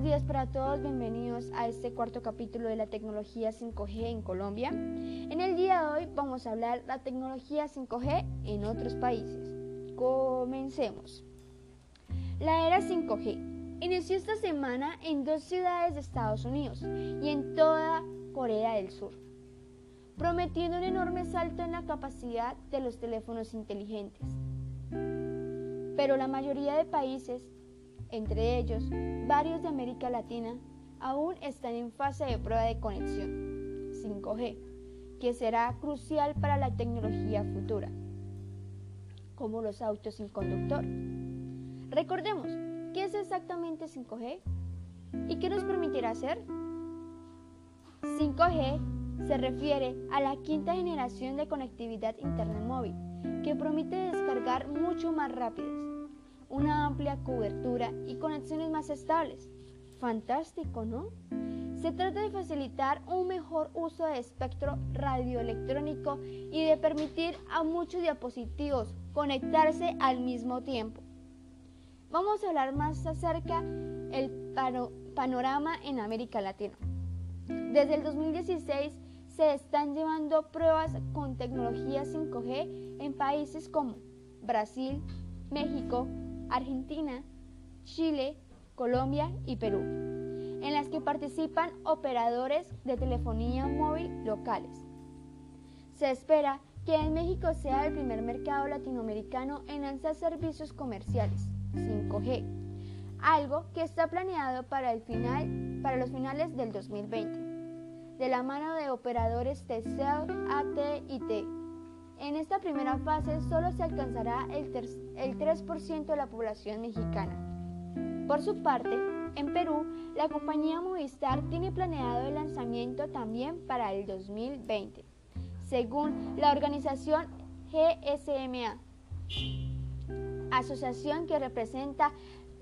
buenos días para todos, bienvenidos a este cuarto capítulo de la tecnología 5G en Colombia. En el día de hoy vamos a hablar la tecnología 5G en otros países. Comencemos. La era 5G inició esta semana en dos ciudades de Estados Unidos y en toda Corea del Sur, prometiendo un enorme salto en la capacidad de los teléfonos inteligentes. Pero la mayoría de países entre ellos, varios de América Latina aún están en fase de prueba de conexión 5G, que será crucial para la tecnología futura, como los autos sin conductor. Recordemos, ¿qué es exactamente 5G? ¿Y qué nos permitirá hacer? 5G se refiere a la quinta generación de conectividad Internet móvil, que promete descargar mucho más rápidas una amplia cobertura y conexiones más estables. Fantástico, ¿no? Se trata de facilitar un mejor uso de espectro radioelectrónico y de permitir a muchos dispositivos conectarse al mismo tiempo. Vamos a hablar más acerca del panorama en América Latina. Desde el 2016 se están llevando pruebas con tecnología 5G en países como Brasil, México, Argentina, Chile, Colombia y Perú, en las que participan operadores de telefonía móvil locales. Se espera que en México sea el primer mercado latinoamericano en lanzar servicios comerciales 5G, algo que está planeado para, el final, para los finales del 2020, de la mano de operadores TCL, AT y T en esta primera fase solo se alcanzará el, 3% de la población mexicana. Por su parte, en Perú, la compañía Movistar tiene planeado el lanzamiento también para el 2020, según la organización GSMA, asociación que representa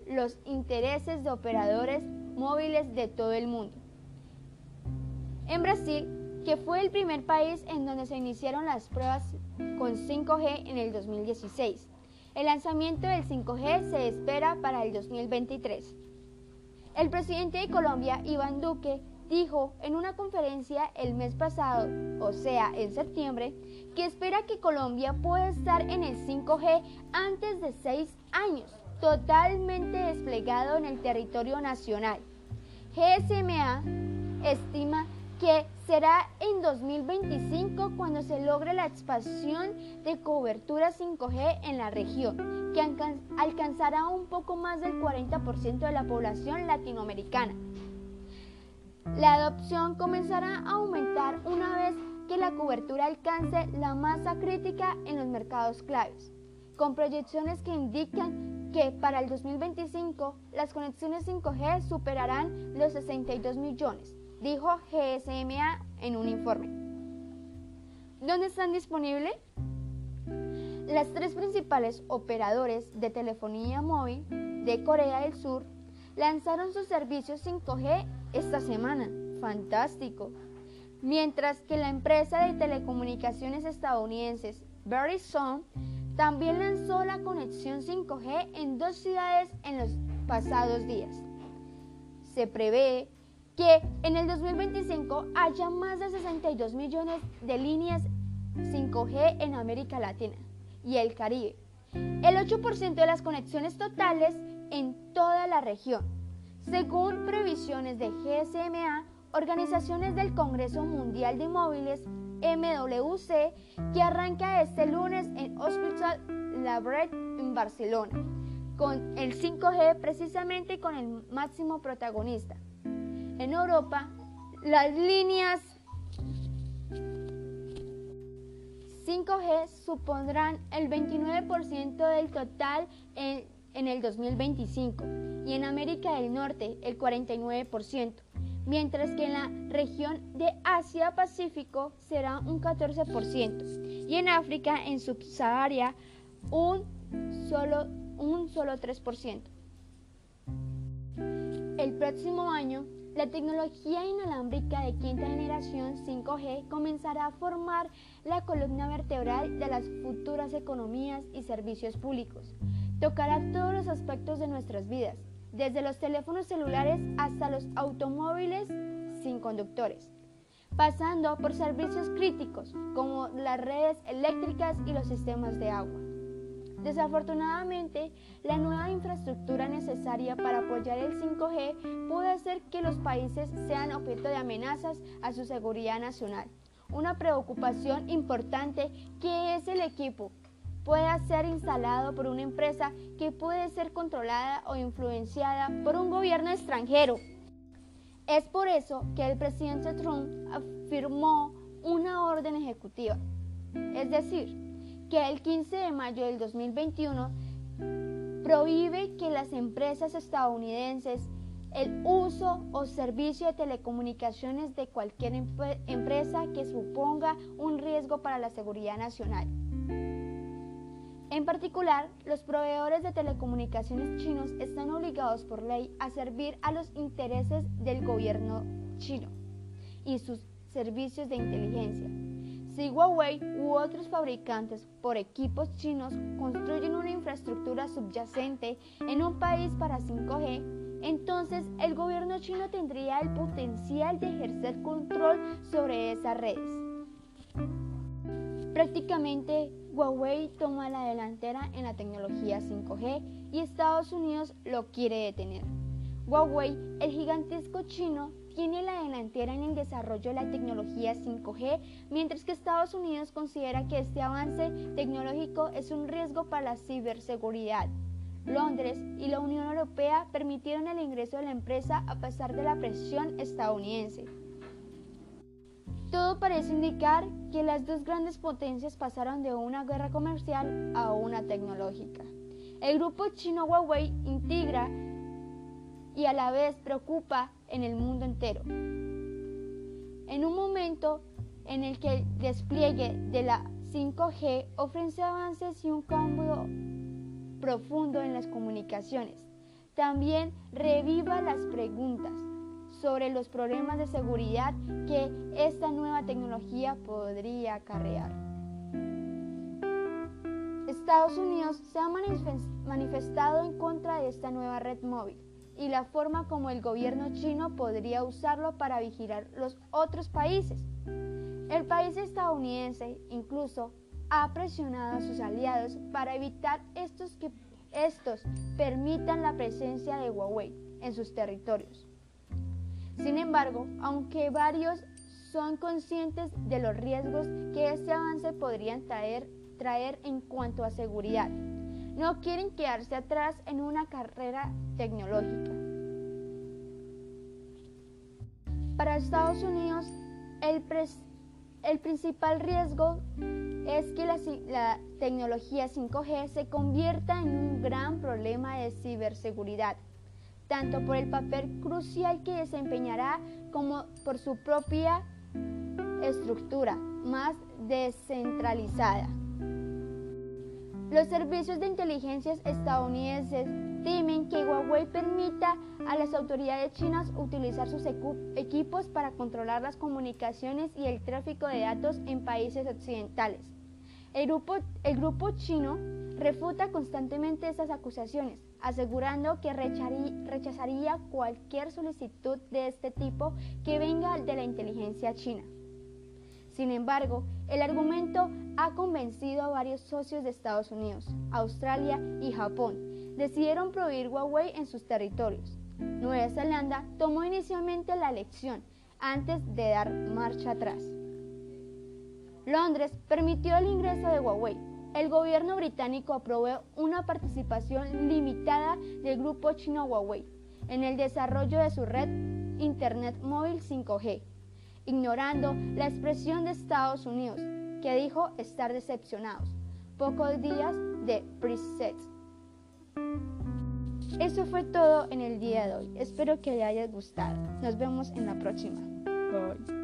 los intereses de operadores móviles de todo el mundo. En Brasil, que fue el primer país en donde se iniciaron las pruebas con 5G en el 2016. El lanzamiento del 5G se espera para el 2023. El presidente de Colombia, Iván Duque, dijo en una conferencia el mes pasado, o sea, en septiembre, que espera que Colombia pueda estar en el 5G antes de seis años, totalmente desplegado en el territorio nacional. GSMA estima que será en 2025 cuando se logre la expansión de cobertura 5G en la región, que alcanzará un poco más del 40% de la población latinoamericana. La adopción comenzará a aumentar una vez que la cobertura alcance la masa crítica en los mercados claves, con proyecciones que indican que para el 2025 las conexiones 5G superarán los 62 millones dijo GSMA en un informe. ¿Dónde están disponibles? Las tres principales operadores de telefonía móvil de Corea del Sur lanzaron sus servicios 5G esta semana. Fantástico. Mientras que la empresa de telecomunicaciones estadounidenses Verizon también lanzó la conexión 5G en dos ciudades en los pasados días. Se prevé que en el 2025 haya más de 62 millones de líneas 5G en América Latina y el Caribe, el 8% de las conexiones totales en toda la región, según previsiones de GSMA, organizaciones del Congreso Mundial de Móviles MWC, que arranca este lunes en Hospital Labret en Barcelona, con el 5G precisamente con el máximo protagonista. En Europa, las líneas 5G supondrán el 29% del total en, el 2025 y en América del Norte el 49%, mientras que en la región de Asia-Pacífico será un 14% y en África, en Subsahara, un solo, un solo 3%. El próximo año la tecnología inalámbrica de quinta generación 5G comenzará a formar la columna vertebral de las futuras economías y servicios públicos. Tocará todos los aspectos de nuestras vidas, desde los teléfonos celulares hasta los automóviles sin conductores, pasando por servicios críticos como las redes eléctricas y los sistemas de agua. Desafortunadamente, la nueva infraestructura necesaria para apoyar el 5G puede hacer que los países sean objeto de amenazas a su seguridad nacional. Una preocupación importante que es el equipo pueda ser instalado por una empresa que puede ser controlada o influenciada por un gobierno extranjero. Es por eso que el presidente Trump afirmó una orden ejecutiva, es decir, que el 15 de mayo del 2021 prohíbe que las empresas estadounidenses el uso o servicio de telecomunicaciones de cualquier empresa que suponga un riesgo para la seguridad nacional. En particular, los proveedores de telecomunicaciones chinos están obligados por ley a servir a los intereses del gobierno chino y sus servicios de inteligencia. Si Huawei u otros fabricantes por equipos chinos construyen una infraestructura subyacente en un país para 5G, entonces el gobierno chino tendría el potencial de ejercer control sobre esas redes. Prácticamente Huawei toma la delantera en la tecnología 5G y Estados Unidos lo quiere detener. Huawei, el gigantesco chino, tiene la delantera en el desarrollo de la tecnología 5G, mientras que Estados Unidos considera que este avance tecnológico es un riesgo para la ciberseguridad. Londres y la Unión Europea permitieron el ingreso de la empresa a pesar de la presión estadounidense. Todo parece indicar que las dos grandes potencias pasaron de una guerra comercial a una tecnológica. El grupo chino Huawei integra y a la vez preocupa en el mundo entero. En un momento en el que el despliegue de la 5G ofrece avances y un cambio profundo en las comunicaciones, también reviva las preguntas sobre los problemas de seguridad que esta nueva tecnología podría acarrear. Estados Unidos se ha manifestado en contra de esta nueva red móvil y la forma como el gobierno chino podría usarlo para vigilar los otros países. El país estadounidense incluso ha presionado a sus aliados para evitar estos que estos permitan la presencia de Huawei en sus territorios. Sin embargo, aunque varios son conscientes de los riesgos que este avance podría traer, traer en cuanto a seguridad, no quieren quedarse atrás en una carrera tecnológica. Para Estados Unidos, el, el principal riesgo es que la, la, tecnología 5G se convierta en un gran problema de ciberseguridad tanto por el papel crucial que desempeñará como por su propia estructura más descentralizada. Los servicios de inteligencia estadounidenses temen que Huawei permita a las autoridades chinas utilizar sus equipos para controlar las comunicaciones y el tráfico de datos en países occidentales. El grupo, el grupo chino refuta constantemente estas acusaciones, asegurando que rechazaría cualquier solicitud de este tipo que venga de la inteligencia china. Sin embargo, el argumento ha convencido a varios socios de Estados Unidos, Australia y Japón. Decidieron prohibir Huawei en sus territorios. Nueva Zelanda tomó inicialmente la elección antes de dar marcha atrás. Londres permitió el ingreso de Huawei, el gobierno británico aprobó una participación limitada del grupo chino Huawei en el desarrollo de su red Internet móvil 5G, ignorando la expresión de Estados Unidos, que dijo estar decepcionados pocos días de preset. Eso fue todo en el día de hoy. Espero que le haya gustado. Nos vemos en la próxima. Bye.